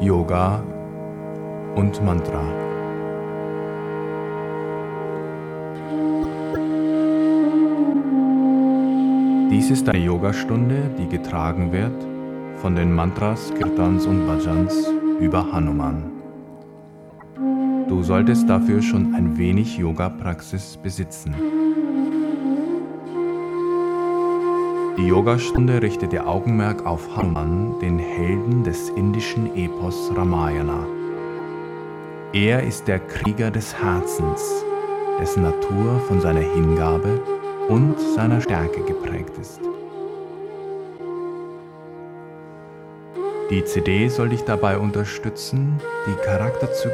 Yoga und Mantra. Dies ist eine Yogastunde, die getragen wird von den Mantras, Kirtans und Bhajans über Hanuman. Du solltest dafür schon ein wenig Yoga-Praxis besitzen. Die Yogastunde richtet ihr Augenmerk auf Hanuman, den Helden des indischen Epos Ramayana. Er ist der Krieger des Herzens, dessen Natur von seiner Hingabe und seiner Stärke geprägt ist. Die CD soll dich dabei unterstützen, die Charakterzüge